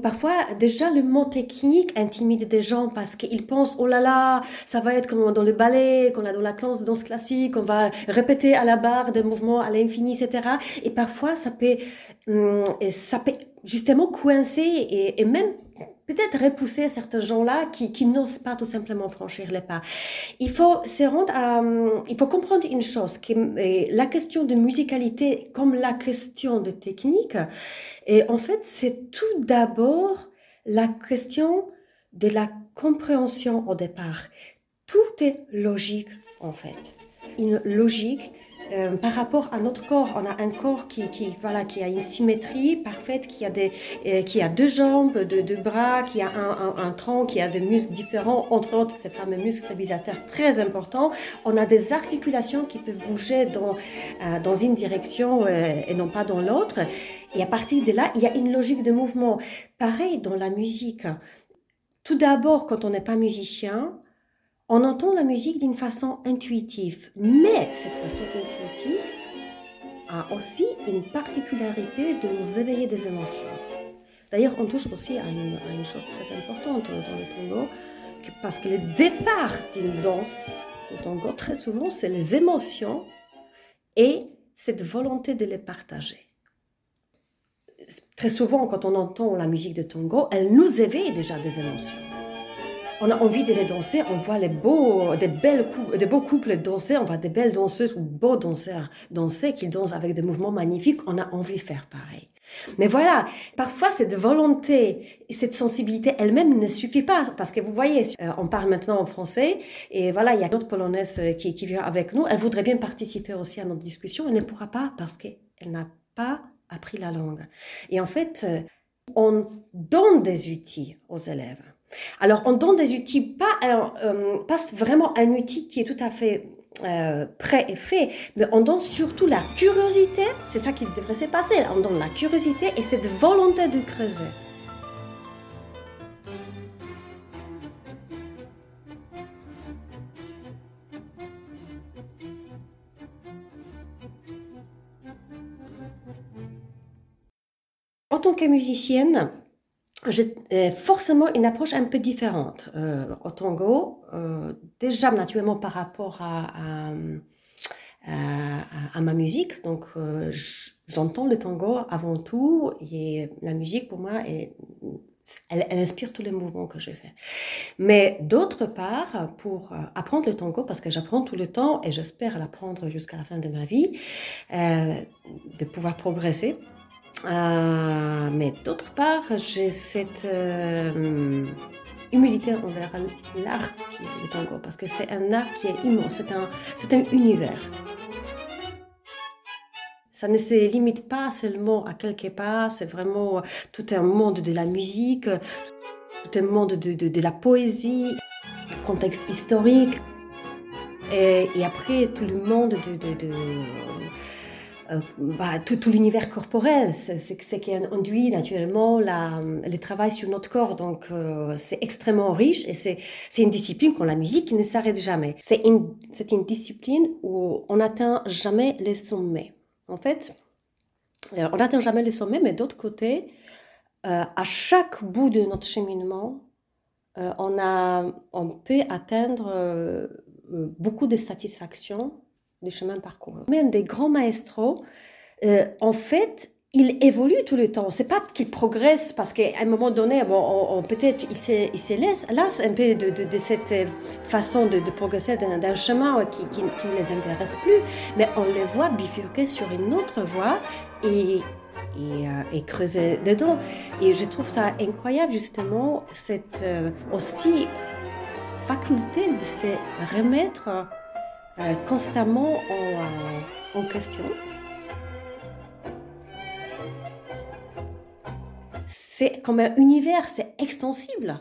Parfois, déjà, le mot technique intimide des gens parce qu'ils pensent, oh là là, ça va être comme dans le ballet, qu'on a dans la classe danse classique, on va répéter à la barre des mouvements à l'infini, etc. Et parfois, ça peut, hum, ça peut justement coincer et, et même peut-être repousser certains gens-là qui, n'osent pas tout simplement franchir les pas. Il faut se rendre à, il faut comprendre une chose, que la question de musicalité comme la question de technique, et en fait, c'est tout d'abord la question de la compréhension au départ. Tout est logique, en fait. Une logique euh, par rapport à notre corps, on a un corps qui, qui, voilà, qui a une symétrie parfaite, qui a, des, euh, qui a deux jambes, deux, deux, bras, qui a un, un, tronc, qui a des muscles différents, entre autres ces fameux muscles stabilisateurs très importants. On a des articulations qui peuvent bouger dans, euh, dans une direction et non pas dans l'autre. Et à partir de là, il y a une logique de mouvement. Pareil dans la musique. Tout d'abord, quand on n'est pas musicien, on entend la musique d'une façon intuitive, mais cette façon intuitive a aussi une particularité de nous éveiller des émotions. D'ailleurs, on touche aussi à une, chose très importante dans le tango, parce que le départ d'une danse de tango, très souvent, c'est les émotions et cette volonté de les partager. Très souvent, quand on entend la musique de tango, elle nous éveille déjà des émotions on a envie de les danser, on voit les beaux, des, belles des beaux couples danser, on voit des belles danseuses ou beaux danseurs danser, qui dansent avec des mouvements magnifiques, on a envie de faire pareil. Mais voilà, parfois cette volonté et cette sensibilité elle-même ne suffit pas parce que vous voyez, euh, on parle maintenant en français et voilà, il y a d'autres polonaises euh, qui, qui vient avec nous. Elle voudrait bien participer aussi à notre discussion, elle ne pourra pas parce qu'elle n'a pas appris la langue. Et en fait, euh, on donne des outils aux élèves. Alors, on donne des outils, pas, euh, pas vraiment un outil qui est tout à fait euh, prêt et fait, mais on donne surtout la curiosité, c'est ça qui devrait se passer, on donne la curiosité et cette volonté de creuser. En tant que musicienne, forcément une approche un peu différente euh, au tango, euh, déjà naturellement par rapport à, ma musique. Donc j'entends le tango avant tout et la musique pour moi elle, inspire tous les mouvements que je fais. Mais d'autre part, pour apprendre le tango, parce que j'apprends tout le temps et j'espère l'apprendre jusqu'à la fin de ma vie, de pouvoir progresser, euh, mais d'autre part, j'ai cette euh, humilité envers l'art qui est le tango, parce que c'est un art qui est immense, c'est un, c'est un univers. Ça ne se limite pas seulement à quelques pas, c'est vraiment tout un monde de la musique, tout un monde de, de, la poésie, contexte historique, et, et, après tout le monde de, de bah, tout, l'univers corporel, c'est ce qui induit naturellement le travail sur notre corps. Donc, euh, c'est extrêmement riche et c'est une discipline comme la musique qui ne s'arrête jamais. C'est une, une discipline où on n'atteint jamais les sommets. En fait, euh, on n'atteint jamais les sommets, mais d'autre côté, à chaque bout de notre cheminement, on, a, on peut atteindre beaucoup de satisfaction du chemin parcouru. Même des grands maestros, euh, en fait, ils évoluent tout le temps. C'est pas qu'ils progressent parce qu'à un moment donné, bon, on, peut-être ils se, laissent, lassent un peu de, cette façon de, progresser d'un chemin qui, ne les intéresse plus, mais on les voit bifurquer sur une autre voie et, euh, et, creuser dedans. Et je trouve ça incroyable justement cette euh, aussi faculté de se remettre constamment en, euh, en question. C'est comme un univers, c'est extensible.